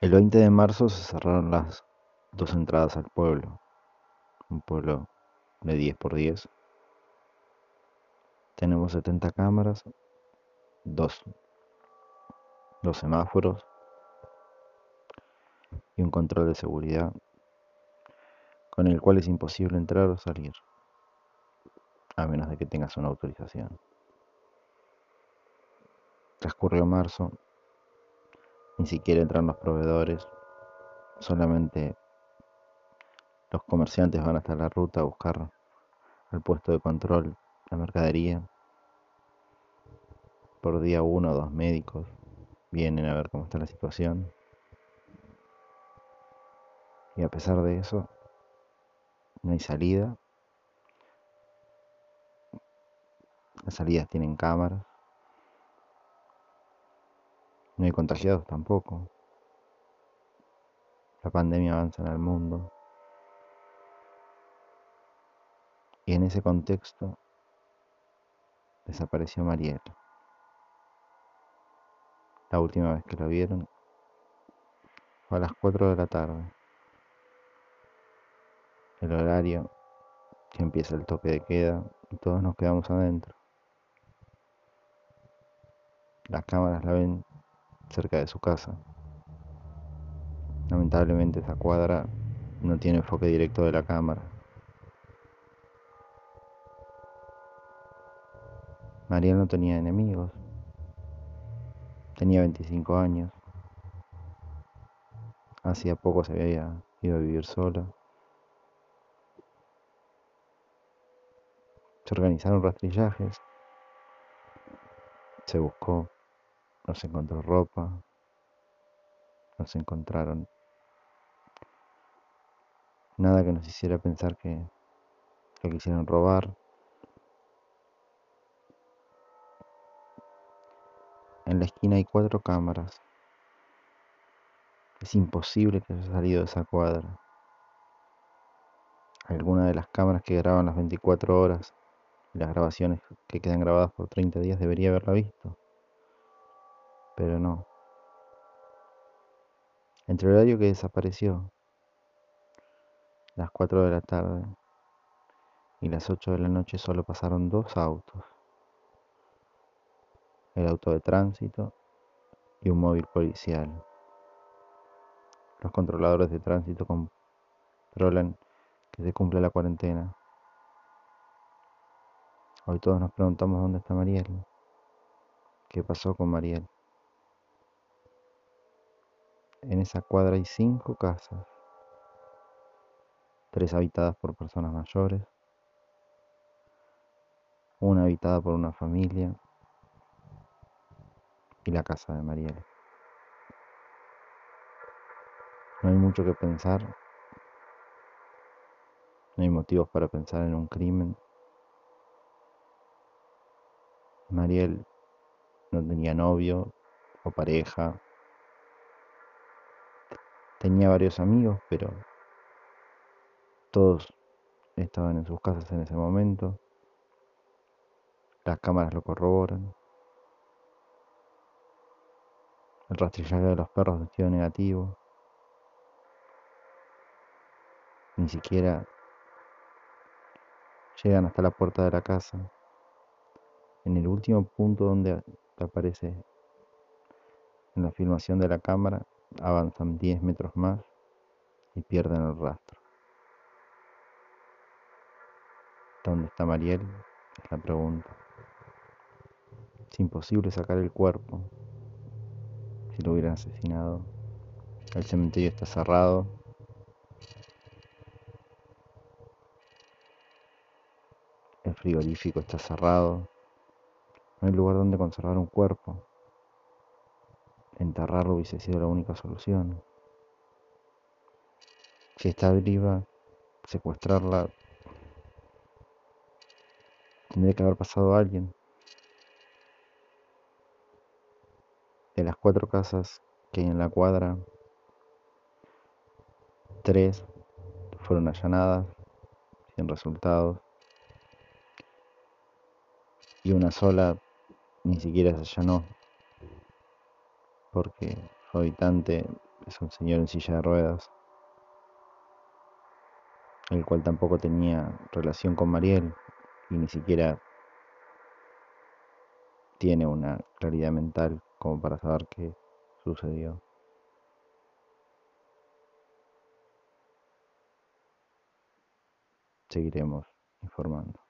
El 20 de marzo se cerraron las dos entradas al pueblo, un pueblo de 10 por 10. Tenemos 70 cámaras, dos, dos semáforos y un control de seguridad con el cual es imposible entrar o salir, a menos de que tengas una autorización. Transcurrió marzo, ni siquiera entran los proveedores, solamente los comerciantes van hasta la ruta a buscar al puesto de control la mercadería. Por día uno o dos médicos vienen a ver cómo está la situación. Y a pesar de eso, no hay salida. Las salidas tienen cámaras. No hay contagiados tampoco. La pandemia avanza en el mundo. Y en ese contexto desapareció Mariel. La última vez que la vieron fue a las 4 de la tarde. El horario que empieza el toque de queda y todos nos quedamos adentro. Las cámaras la ven cerca de su casa. Lamentablemente esa cuadra no tiene enfoque directo de la cámara. María no tenía enemigos. Tenía 25 años. Hacía poco se había ido a vivir sola. Se organizaron rastrillajes. Se buscó. No se encontró ropa. No se encontraron nada que nos hiciera pensar que lo quisieron robar. En la esquina hay cuatro cámaras. Es imposible que haya salido de esa cuadra. Alguna de las cámaras que graban las 24 horas las grabaciones que quedan grabadas por 30 días debería haberla visto. Pero no. Entre el horario que desapareció, las 4 de la tarde y las 8 de la noche solo pasaron dos autos el auto de tránsito y un móvil policial. Los controladores de tránsito controlan que se cumple la cuarentena. Hoy todos nos preguntamos dónde está Mariel. ¿Qué pasó con Mariel? En esa cuadra hay cinco casas, tres habitadas por personas mayores, una habitada por una familia. Y la casa de Mariela. No hay mucho que pensar, no hay motivos para pensar en un crimen. Mariel no tenía novio o pareja, tenía varios amigos, pero todos estaban en sus casas en ese momento. Las cámaras lo corroboran. El rastrillaje de los perros dio negativo. Ni siquiera llegan hasta la puerta de la casa. En el último punto donde aparece en la filmación de la cámara, avanzan 10 metros más y pierden el rastro. ¿Dónde está Mariel? Es la pregunta. Es imposible sacar el cuerpo si lo hubieran asesinado. El cementerio está cerrado. El frigorífico está cerrado. No hay lugar donde conservar un cuerpo. Enterrarlo hubiese sido la única solución. Si está viva, secuestrarla tendría que haber pasado a alguien. De las cuatro casas que hay en la cuadra, tres fueron allanadas sin resultados y una sola ni siquiera se allanó porque su habitante es un señor en silla de ruedas, el cual tampoco tenía relación con Mariel y ni siquiera tiene una claridad mental como para saber qué sucedió. Seguiremos informando.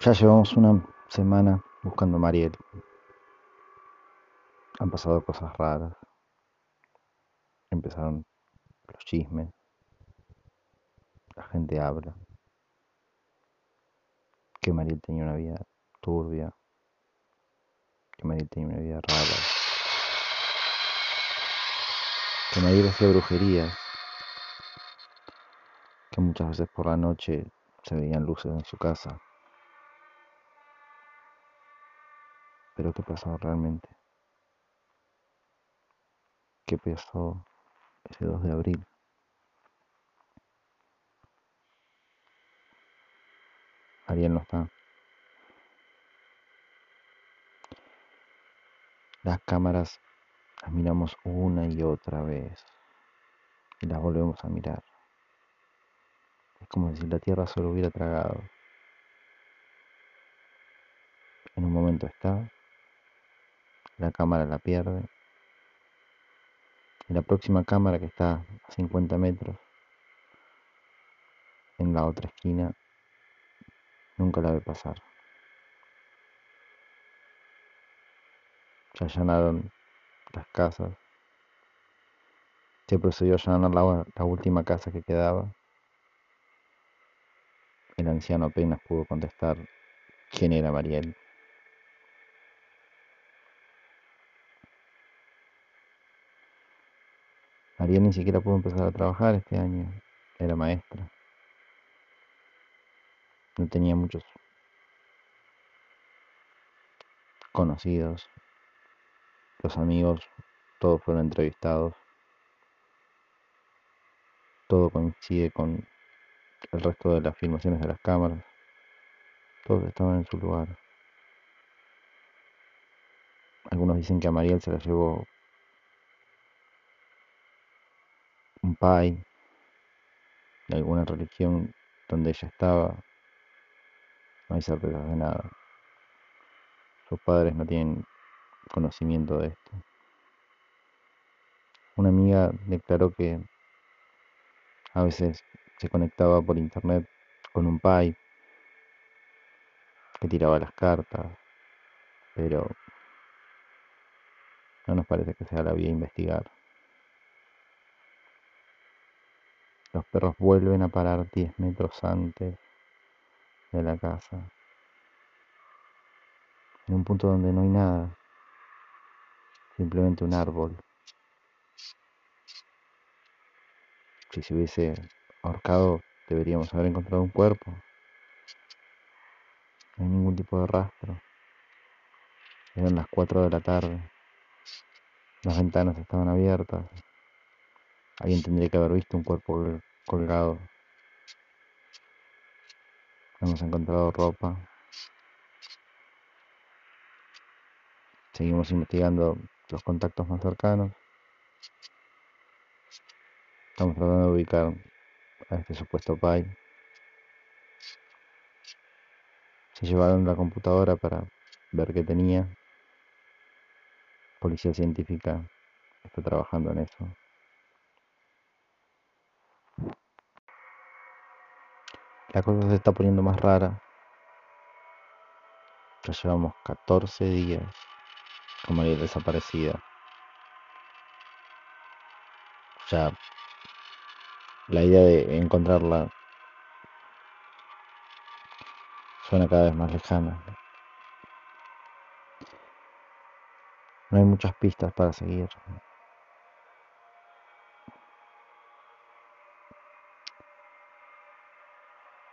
Ya llevamos una semana buscando a Mariel. Han pasado cosas raras. Empezaron los chismes. La gente habla. Que Mariel tenía una vida turbia. Que Mariel tenía una vida rara. Que Mariel hacía brujerías. Que muchas veces por la noche se veían luces en su casa. Pero ¿qué pasó realmente? ¿Qué pasó ese 2 de abril? Ariel no está. Las cámaras las miramos una y otra vez y las volvemos a mirar. Es como si la Tierra solo hubiera tragado. En un momento está, la cámara la pierde, y la próxima cámara que está a 50 metros, en la otra esquina, nunca la ve pasar. Se allanaron las casas. Se procedió a allanar la, la última casa que quedaba. El anciano apenas pudo contestar quién era Mariel. Mariel ni siquiera pudo empezar a trabajar este año. Era maestra. No tenía muchos conocidos. Los amigos, todos fueron entrevistados. Todo coincide con el resto de las filmaciones de las cámaras. Todos estaban en su lugar. Algunos dicen que a Mariel se la llevó un pai de alguna religión donde ella estaba. No hay certezas de nada. Sus padres no tienen conocimiento de esto. Una amiga declaró que a veces se conectaba por internet con un pai que tiraba las cartas, pero no nos parece que sea la vía a investigar. Los perros vuelven a parar 10 metros antes de la casa, en un punto donde no hay nada, simplemente un árbol. Si se hubiese ahorcado, deberíamos haber encontrado un cuerpo. No hay ningún tipo de rastro. Eran las 4 de la tarde. Las ventanas estaban abiertas. Alguien tendría que haber visto un cuerpo colgado. Hemos encontrado ropa. Seguimos investigando los contactos más cercanos. Estamos tratando de ubicar a este supuesto pai. Se llevaron la computadora para ver qué tenía. Policía científica está trabajando en eso. La cosa se está poniendo más rara. Ya llevamos 14 días con María desaparecida. Ya la idea de encontrarla suena cada vez más lejana. No hay muchas pistas para seguir.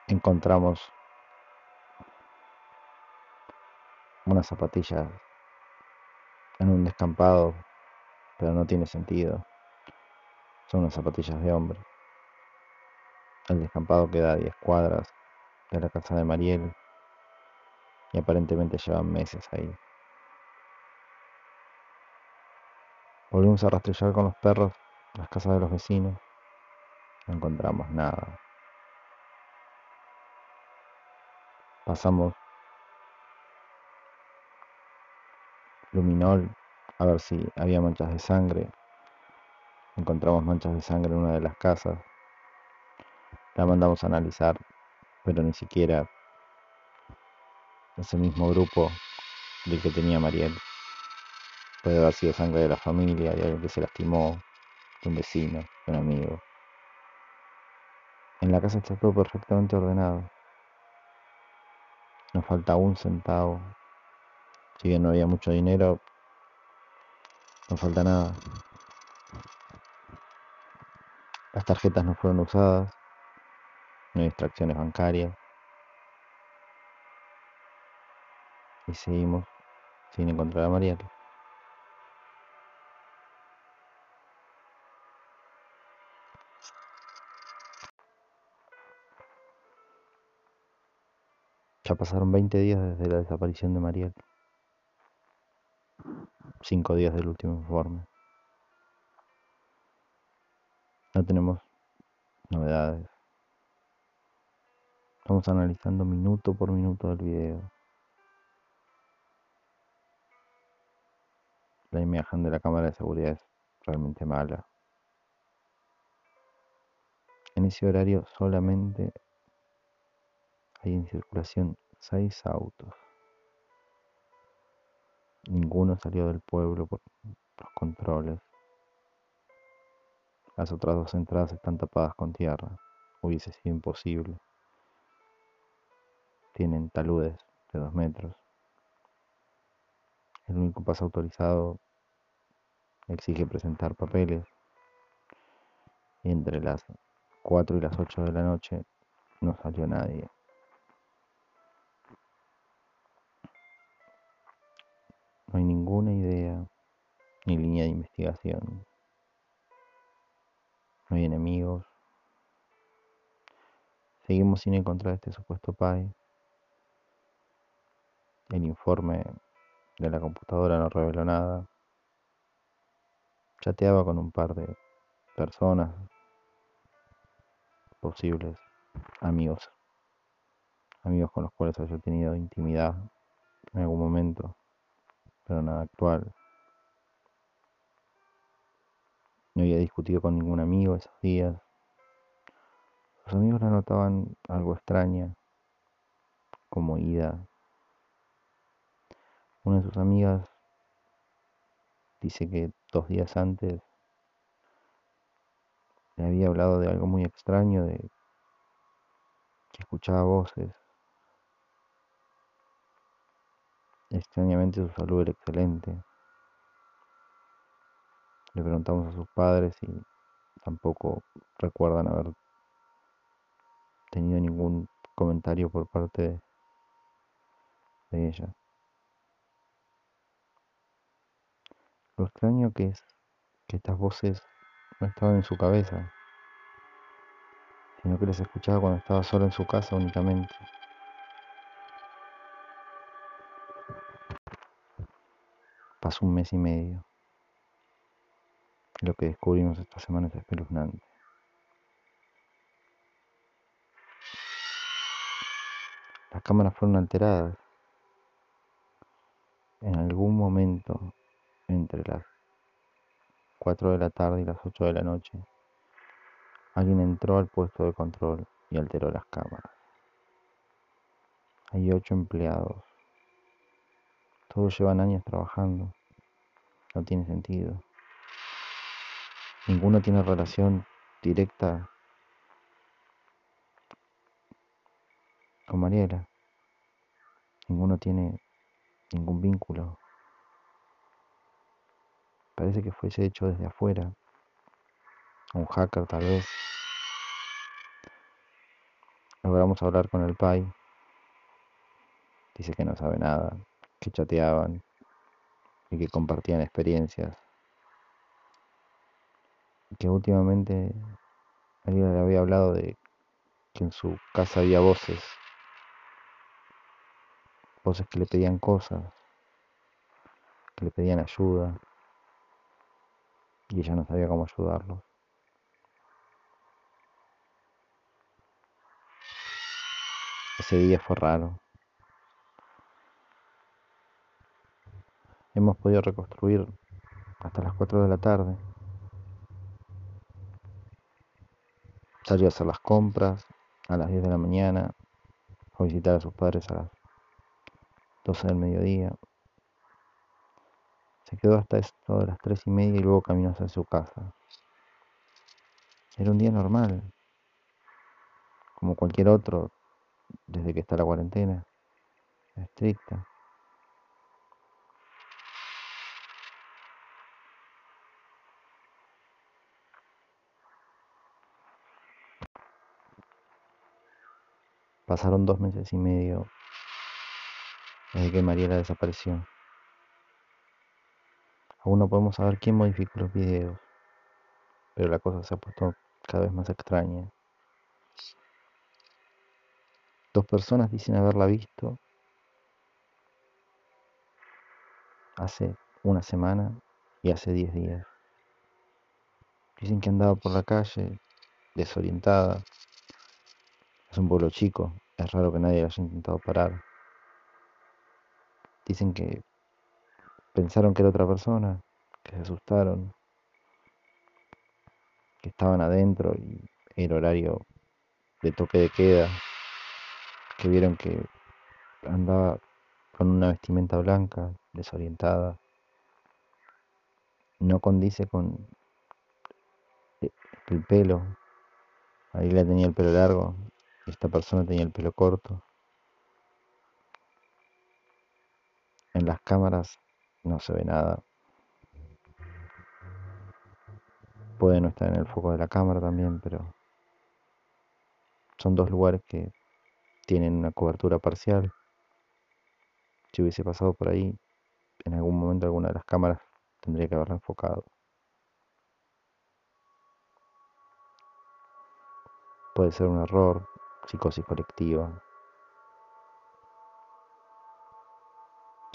Encontramos unas zapatillas en un descampado, pero no tiene sentido. Son unas zapatillas de hombre. El descampado queda a 10 cuadras de la casa de Mariel y aparentemente llevan meses ahí. Volvimos a rastrillar con los perros las casas de los vecinos. No encontramos nada. Pasamos luminol a ver si había manchas de sangre. Encontramos manchas de sangre en una de las casas. La mandamos a analizar, pero ni siquiera ese mismo grupo del que tenía Mariel. Puede haber sido sangre de la familia, de alguien que se lastimó, de un vecino, de un amigo. En la casa está todo perfectamente ordenado. Nos falta un centavo. Si bien no había mucho dinero, no falta nada. Las tarjetas no fueron usadas. No hay extracciones bancarias. Y seguimos sin encontrar a Mariel. Ya pasaron 20 días desde la desaparición de Mariel. 5 días del último informe. No tenemos novedades. Estamos analizando minuto por minuto del video. La imagen de la cámara de seguridad es realmente mala. En ese horario solamente hay en circulación seis autos. Ninguno salió del pueblo por los controles. Las otras dos entradas están tapadas con tierra. Hubiese sido imposible. Tienen taludes de dos metros. El único paso autorizado exige presentar papeles. Entre las 4 y las 8 de la noche no salió nadie. No hay ninguna idea ni línea de investigación. No hay enemigos. Seguimos sin encontrar este supuesto PAI. El informe de la computadora no reveló nada. Chateaba con un par de personas, posibles amigos, amigos con los cuales había tenido intimidad en algún momento pero nada actual. No había discutido con ningún amigo esos días. Sus amigos la notaban algo extraña, como ida. Una de sus amigas dice que dos días antes le había hablado de algo muy extraño, de que escuchaba voces. Extrañamente su salud era excelente. Le preguntamos a sus padres y tampoco recuerdan haber tenido ningún comentario por parte de, ella. Lo extraño que es que estas voces no estaban en su cabeza, sino que las escuchaba cuando estaba solo en su casa únicamente. Pasó un mes y medio. Lo que descubrimos esta semana es espeluznante. Las cámaras fueron alteradas. En algún momento, entre las 4 de la tarde y las 8 de la noche, alguien entró al puesto de control y alteró las cámaras. Hay ocho empleados todos llevan años trabajando. No tiene sentido. Ninguno tiene relación directa con Mariela. Ninguno tiene ningún vínculo. Parece que fuese hecho desde afuera. Un hacker tal vez. Logramos hablar con el PAI. Dice que no sabe nada que chateaban y que compartían experiencias. Y que últimamente alguien le había hablado de que en su casa había voces, voces que le pedían cosas, que le pedían ayuda. y ella no sabía cómo ayudarlos. Ese día fue raro. Hemos podido reconstruir hasta las 4 de la tarde. Salió a hacer las compras a las 10 de la mañana, a visitar a sus padres a las 12 del mediodía. Se quedó hasta esto de las 3 y media y luego caminó hacia su casa. Era un día normal, como cualquier otro, desde que está la cuarentena estricta. Pasaron dos meses y medio desde que Mariela desapareció. Aún no podemos saber quién modificó los videos, pero la cosa se ha puesto cada vez más extraña. Dos personas dicen haberla visto hace una semana y hace diez días. Dicen que andaba por la calle desorientada. Es un pueblo chico, es raro que nadie la haya intentado parar. Dicen que pensaron que era otra persona, que se asustaron, que estaban adentro y era horario de toque de queda, que vieron que andaba con una vestimenta blanca, desorientada, no condice con el pelo. Ahí la tenía el pelo largo, esta persona tenía el pelo corto. En las cámaras no se ve nada. Puede no estar en el foco de la cámara también, pero son dos lugares que tienen una cobertura parcial. Si hubiese pasado por ahí, en algún momento alguna de las cámaras tendría que haberla enfocado. Puede ser un error, psicosis colectiva,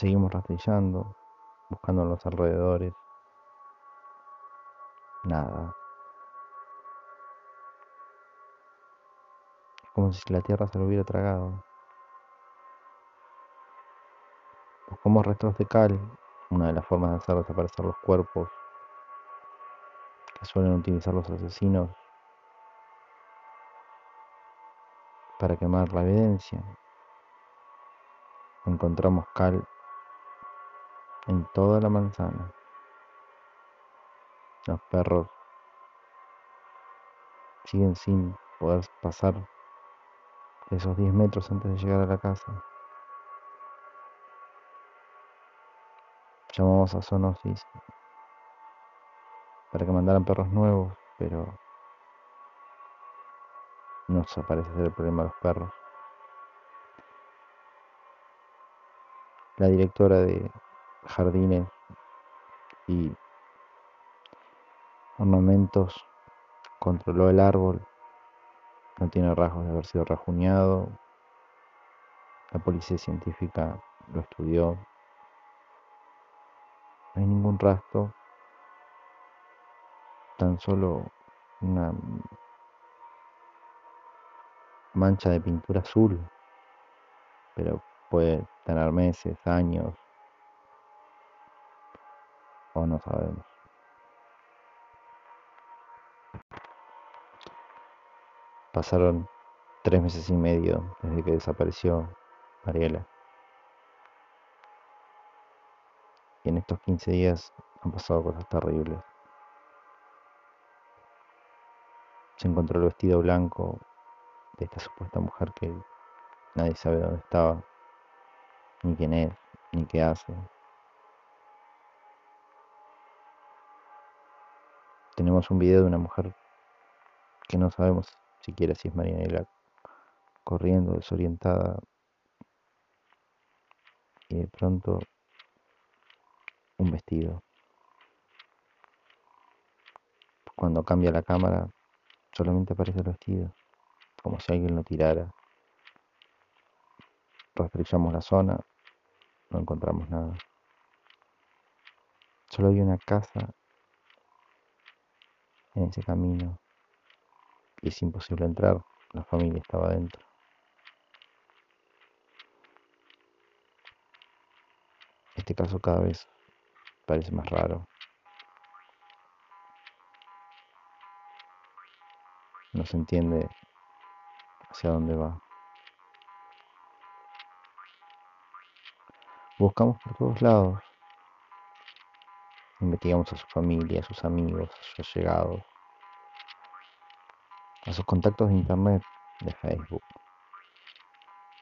Seguimos rastrillando, buscando en los alrededores. Nada. Es como si la tierra se lo hubiera tragado. Buscamos restos de cal, una de las formas de hacer desaparecer los cuerpos que suelen utilizar los asesinos para quemar la evidencia. Encontramos cal en toda la manzana. Los perros siguen sin poder pasar esos 10 metros antes de llegar a la casa. Llamamos a Zoonosis para que mandaran perros nuevos, pero no se parece ser el problema de los perros. La directora de jardines y ornamentos. Controló el árbol. No tiene rasgos de haber sido rajuñado. La policía científica lo estudió. No hay ningún rastro. Tan solo una mancha de pintura azul. Pero puede tener meses, años, o no sabemos. Pasaron tres meses y medio desde que desapareció Mariela. Y en estos 15 días han pasado cosas terribles. Se encontró el vestido blanco de esta supuesta mujer que nadie sabe dónde estaba, ni quién es, ni qué hace. tenemos un video de una mujer que no sabemos siquiera si es Marianela corriendo desorientada y de pronto un vestido. Cuando cambia la cámara solamente aparece el vestido, como si alguien lo tirara. Rastrillamos la zona, no encontramos nada. Solo hay una casa en ese camino y es imposible entrar, la familia estaba dentro. Este caso cada vez parece más raro. No se entiende hacia dónde va. Buscamos por todos lados. Investigamos a su familia, a sus amigos, a sus allegados, a sus contactos de internet, de Facebook.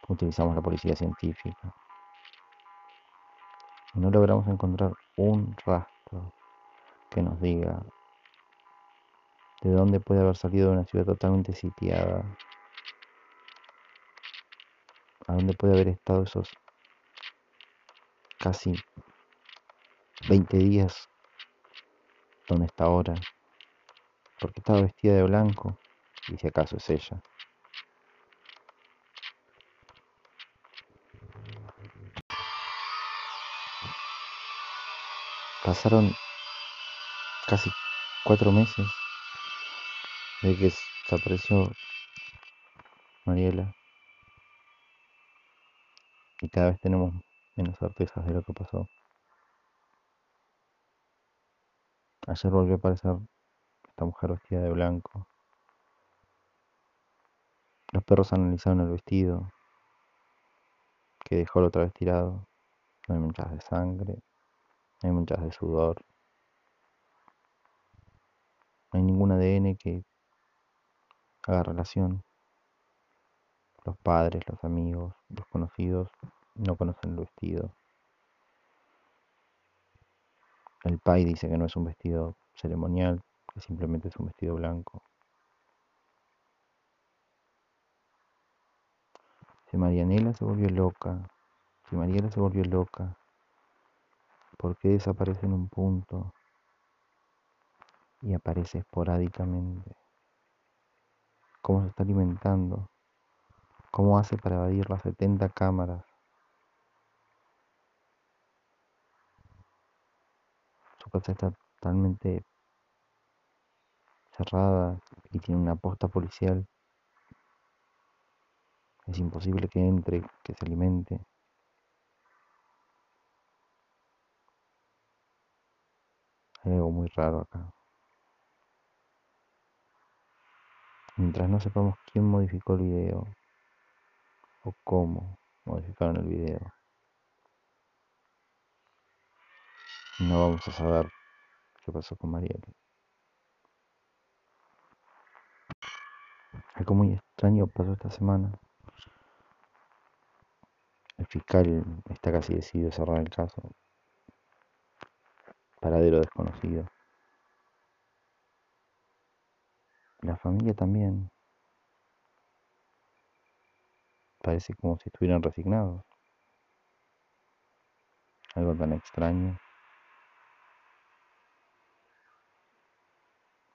Utilizamos la policía científica. Y no logramos encontrar un rastro que nos diga de dónde puede haber salido de una ciudad totalmente sitiada, a dónde puede haber estado esos casi 20 días donde está ahora, porque estaba vestida de blanco, y si acaso es ella. Pasaron casi cuatro meses desde que desapareció Mariela y cada vez tenemos menos certezas de lo que pasó. Ayer volvió a aparecer esta mujer vestida de blanco. Los perros analizaron el vestido que dejó la otra vez tirado. No hay manchas de sangre, no hay manchas de sudor. No hay ningún ADN que haga relación. Los padres, los amigos, los conocidos no conocen el vestido. El pai dice que no es un vestido ceremonial, que simplemente es un vestido blanco. Si Marianela se volvió loca, si Mariela se volvió loca, ¿por qué desaparece en un punto y aparece esporádicamente? ¿Cómo se está alimentando? ¿Cómo hace para evadir las 70 cámaras? Su casa está totalmente cerrada y tiene una posta policial. Es imposible que entre, que se alimente. Hay algo muy raro acá. Mientras no sepamos quién modificó el video cómo modificaron el video, no vamos a saber qué pasó con Mariel. Algo muy extraño pasó esta semana. El fiscal está casi decidido a cerrar el caso. Paradero desconocido. La familia también. Parece como si estuvieran resignados. Algo tan extraño.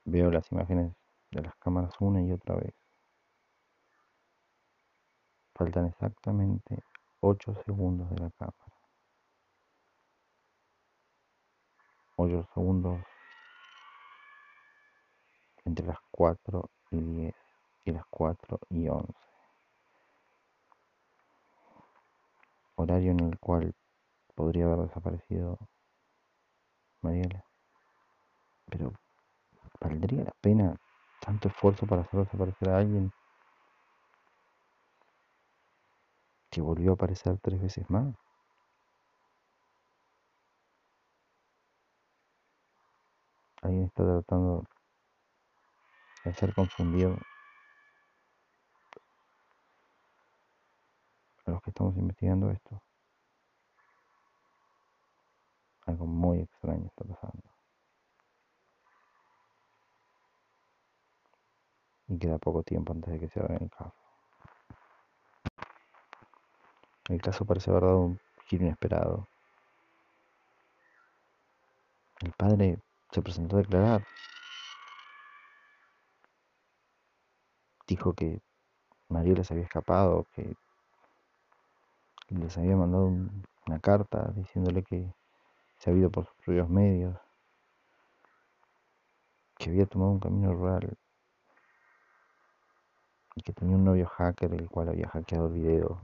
Veo las imágenes de las cámaras una y otra vez. Faltan exactamente 8 segundos de la cámara. 8 segundos entre las 4 y 10 y las 4 y 11. Horario en el cual podría haber desaparecido Mariela. Pero ¿valdría la pena tanto esfuerzo para hacer desaparecer a alguien que volvió a aparecer tres veces más? Alguien está tratando de hacer confundido a los que estamos investigando esto. Algo muy extraño está pasando. Y queda poco tiempo antes de que se haga el caso. El caso parece haber dado un giro inesperado. El padre se presentó a declarar. Dijo que María les había escapado, que les había mandado una carta diciéndole que se había ido por sus propios medios, que había tomado un camino rural y que tenía un novio hacker el cual había hackeado el video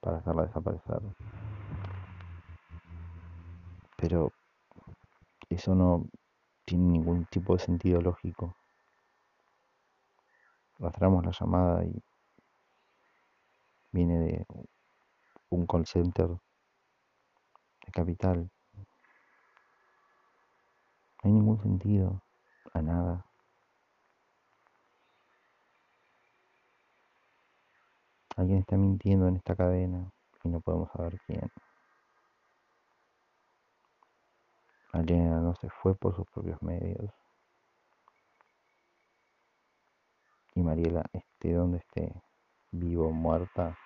para hacerla desaparecer. Pero eso no tiene ningún tipo de sentido lógico. Rastramos la llamada y viene de un call center de capital. No hay ningún sentido a nada. Alguien está mintiendo en esta cadena y no podemos saber quién. Mariela no se fue por sus propios medios. Y Mariela, esté donde esté, vivo o muerta,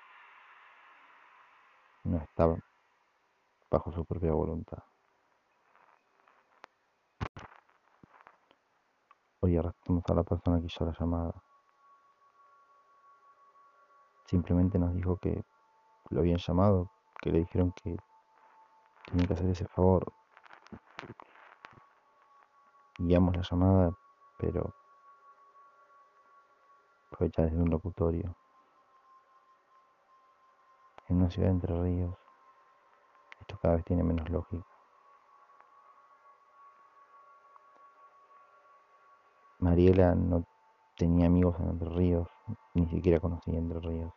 no está bajo su propia voluntad. Hoy arrastramos a la persona que hizo la llamada. Simplemente nos dijo que lo habían llamado, que le dijeron que tenía que hacer ese favor. Guiamos la llamada, pero fue ya desde un locutorio. En una ciudad de Entre Ríos, esto cada vez tiene menos lógica. Mariela no tenía amigos en Entre Ríos, ni siquiera conocía Entre Ríos.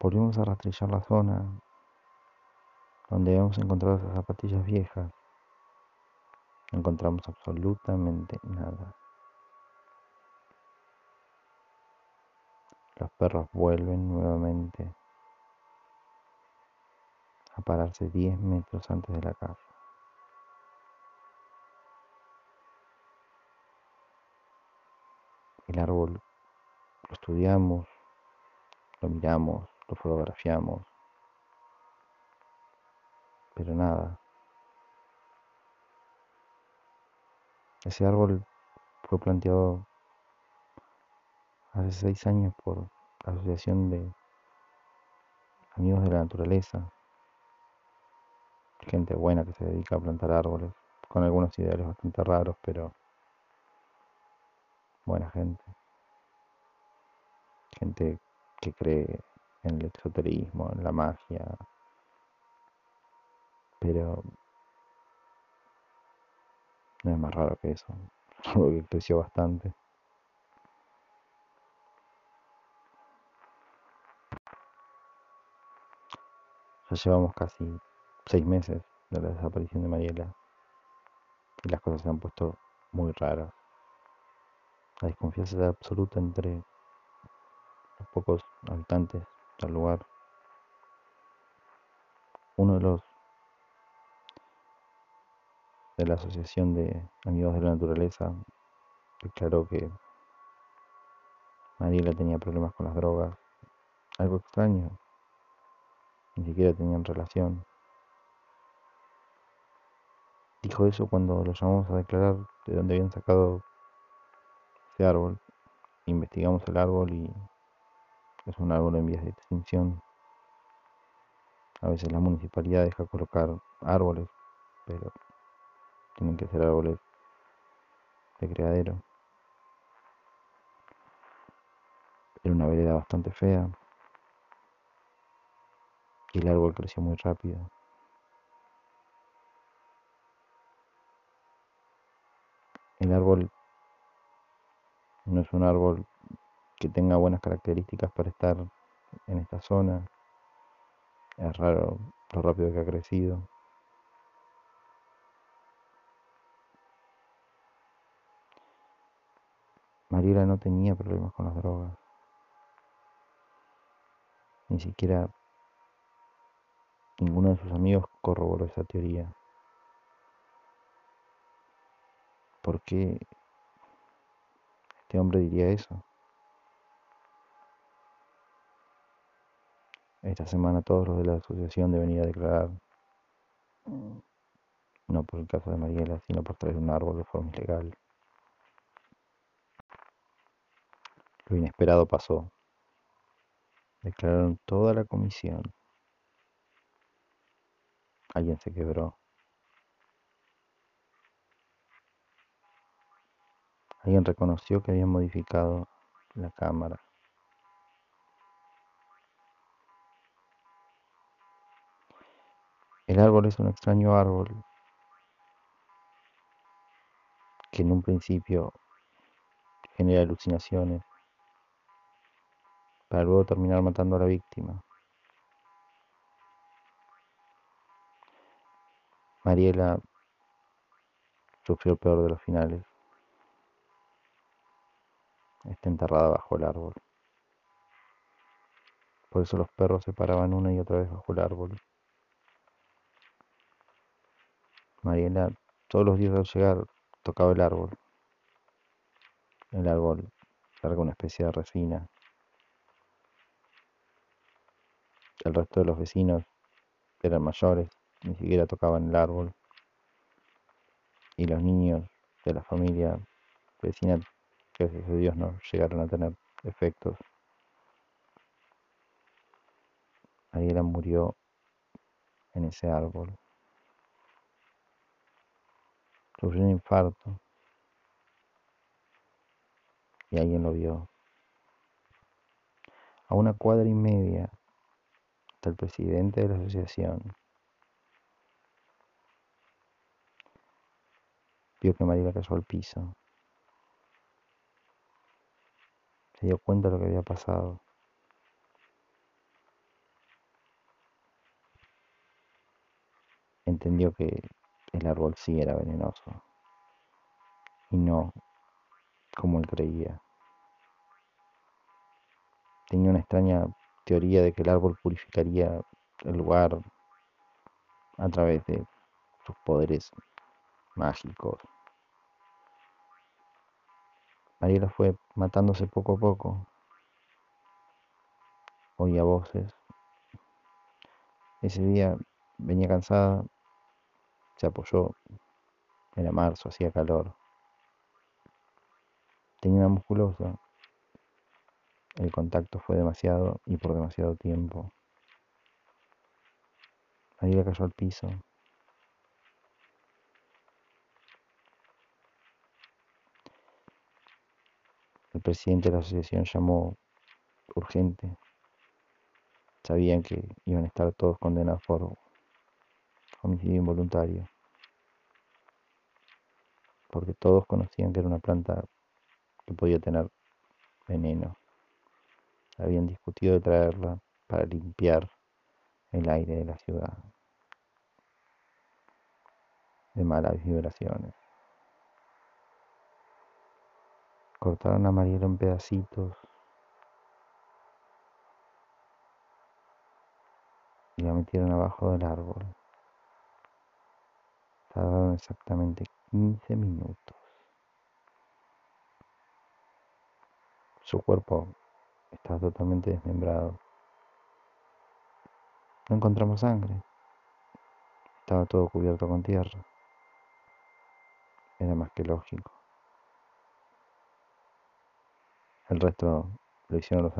Volvimos a rastrillar la zona donde habíamos encontrado esas zapatillas viejas. No encontramos absolutamente nada. Los perros vuelven nuevamente a pararse 10 metros antes de la casa. El árbol lo estudiamos, lo miramos, lo fotografiamos, pero nada. Ese árbol fue planteado hace seis años por la Asociación de Amigos de la Naturaleza, gente buena que se dedica a plantar árboles, con algunos ideales bastante raros, pero buena gente. Gente que cree en el exoterismo, en la magia, pero no es más raro que eso, algo que creció bastante. Ya llevamos casi seis meses de la desaparición de Mariela y las cosas se han puesto muy raras. La desconfianza es absoluta entre los pocos habitantes del lugar. Uno de los de la Asociación de Amigos de la Naturaleza declaró que Mariela tenía problemas con las drogas. Algo extraño. Ni siquiera tenían relación. Dijo eso cuando lo llamamos a declarar de dónde habían sacado ese árbol. Investigamos el árbol y es un árbol en vías de extinción. A veces la municipalidad deja colocar árboles, pero tienen que ser árboles de criadero. Era una vereda bastante fea y el árbol creció muy rápido. El árbol no es un árbol que tenga buenas características para estar en esta zona. Es raro lo rápido que ha crecido. Mariela no tenía problemas con las drogas. Ni siquiera ninguno de sus amigos corroboró esa teoría. ¿Por qué este hombre diría eso? Esta semana todos los de la asociación deben ir a declarar, no por el caso de Mariela, sino por traer un árbol de forma ilegal. Lo inesperado pasó. Declararon toda la comisión alguien se quebró. Alguien reconoció que habían modificado la cámara. El árbol es un extraño árbol que en un principio genera alucinaciones para luego terminar matando a la víctima. Mariela sufrió el peor de los finales. Está enterrada bajo el árbol. Por eso los perros se paraban una y otra vez bajo el árbol. Mariela todos los días al llegar tocaba el árbol. El árbol larga una especie de resina. El resto de los vecinos eran mayores, ni siquiera tocaban el árbol. Y los niños de la familia vecina, gracias a Dios, no llegaron a tener efectos. Mariela murió en ese árbol. Sufrió un infarto y alguien lo vio. A una cuadra y media el presidente de la asociación vio que María cayó al piso. Se dio cuenta de lo que había pasado. Entendió que el árbol sí era venenoso y no como él creía. Tenía una extraña teoría de que el árbol purificaría el lugar a través de sus poderes mágicos. Mariela fue matándose poco a poco. Oía voces. Ese día venía cansada, se apoyó. Era marzo, hacía calor. Tenía una musculosa. El contacto fue demasiado y por demasiado tiempo. María cayó al piso. El presidente de la asociación llamó urgente. Sabían que iban a estar todos condenados por homicidio involuntario. Porque todos conocían que era una planta que podía tener veneno. Habían discutido de traerla para limpiar el aire de la ciudad de malas vibraciones. Cortaron a Mariela en pedacitos y la metieron abajo del árbol. Tardaron exactamente 15 minutos. Su cuerpo estaba totalmente desmembrado. No encontramos sangre. Estaba todo cubierto con tierra. Era más que lógico. El resto lo hicieron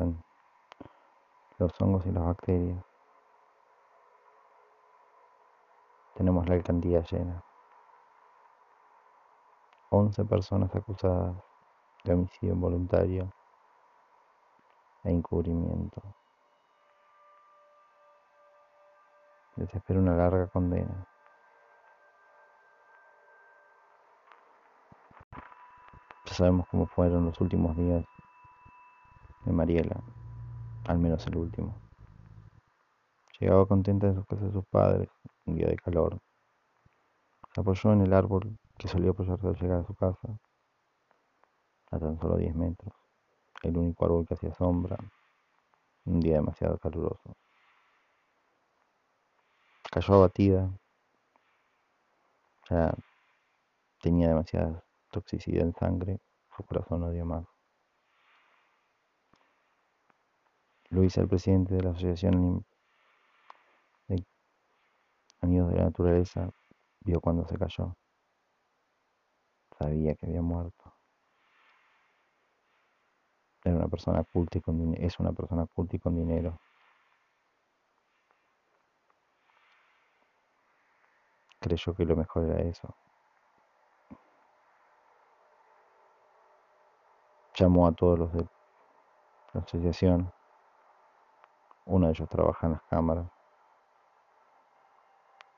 los, hongos y las bacterias. Tenemos la alcaldía llena. 11 personas acusadas de homicidio involuntario e encubrimiento. Les espera una larga condena. Ya sabemos cómo fueron los últimos días de Mariela, al menos el último. Llegaba contenta de su casa de sus padres, un día de calor. Se apoyó en el árbol que solía apoyarse al llegar a su casa, a tan solo 10 metros, el único árbol que hacía sombra, un día demasiado caluroso. Cayó abatida, ya tenía demasiada toxicidad en sangre, su corazón no dio más. Luis, el presidente de la Asociación de Amigos de la Naturaleza, vio cuando se cayó. Sabía que había muerto. Una persona culta y con. Es una persona culta y con dinero. creyó que lo mejor era eso. Llamó a todos los de la asociación. Uno de ellos trabaja en las cámaras.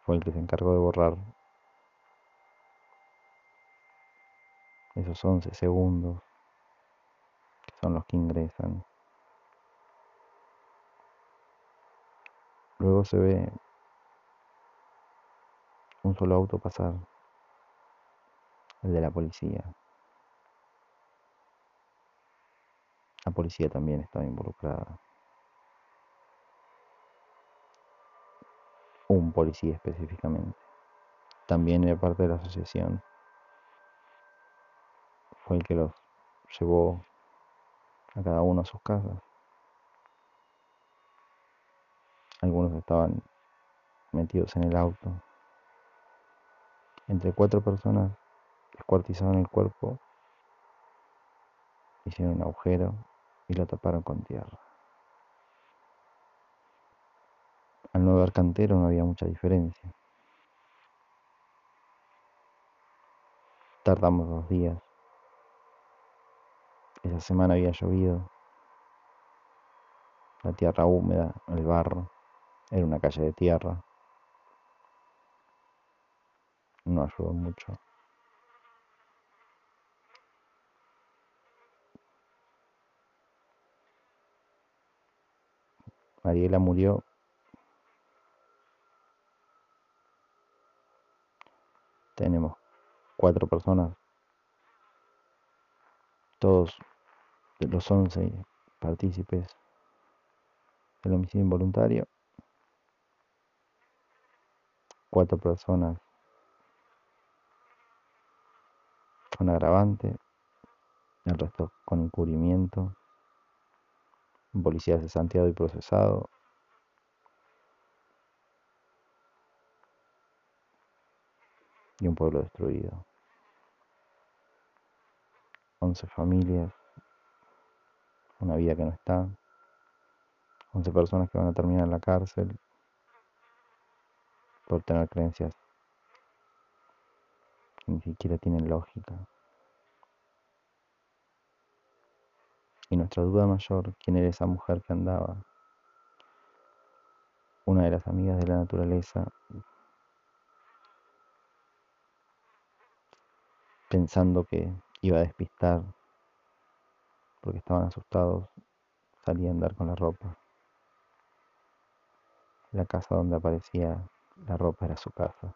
Fue el que se encargó de borrar esos 11 segundos, son los que ingresan. Luego se ve un solo auto pasar, el de la policía. La policía también estaba involucrada. Un policía específicamente. También era parte de la asociación. Fue el que los llevó a cada uno a sus casas. Algunos estaban metidos en el auto. Entre cuatro personas descuartizaron el cuerpo, hicieron un agujero y lo taparon con tierra. Al no haber cantero no había mucha diferencia. Tardamos dos días. Esa semana había llovido. La tierra húmeda, el barro. Era una calle de tierra. No ayudó mucho. Mariela murió tenemos cuatro personas, todos de los once partícipes del homicidio involuntario, cuatro personas con agravante, el resto con encubrimiento, un policía cesanteado y procesado, y un pueblo destruido. 11 familias, una vida que no está, 11 personas que van a terminar en la cárcel por tener creencias que ni siquiera tienen lógica. Y nuestra duda mayor, ¿quién era esa mujer que andaba? Una de las amigas de la naturaleza pensando que iba a despistar porque estaban asustados, salía a andar con la ropa. La casa donde aparecía la ropa era su casa.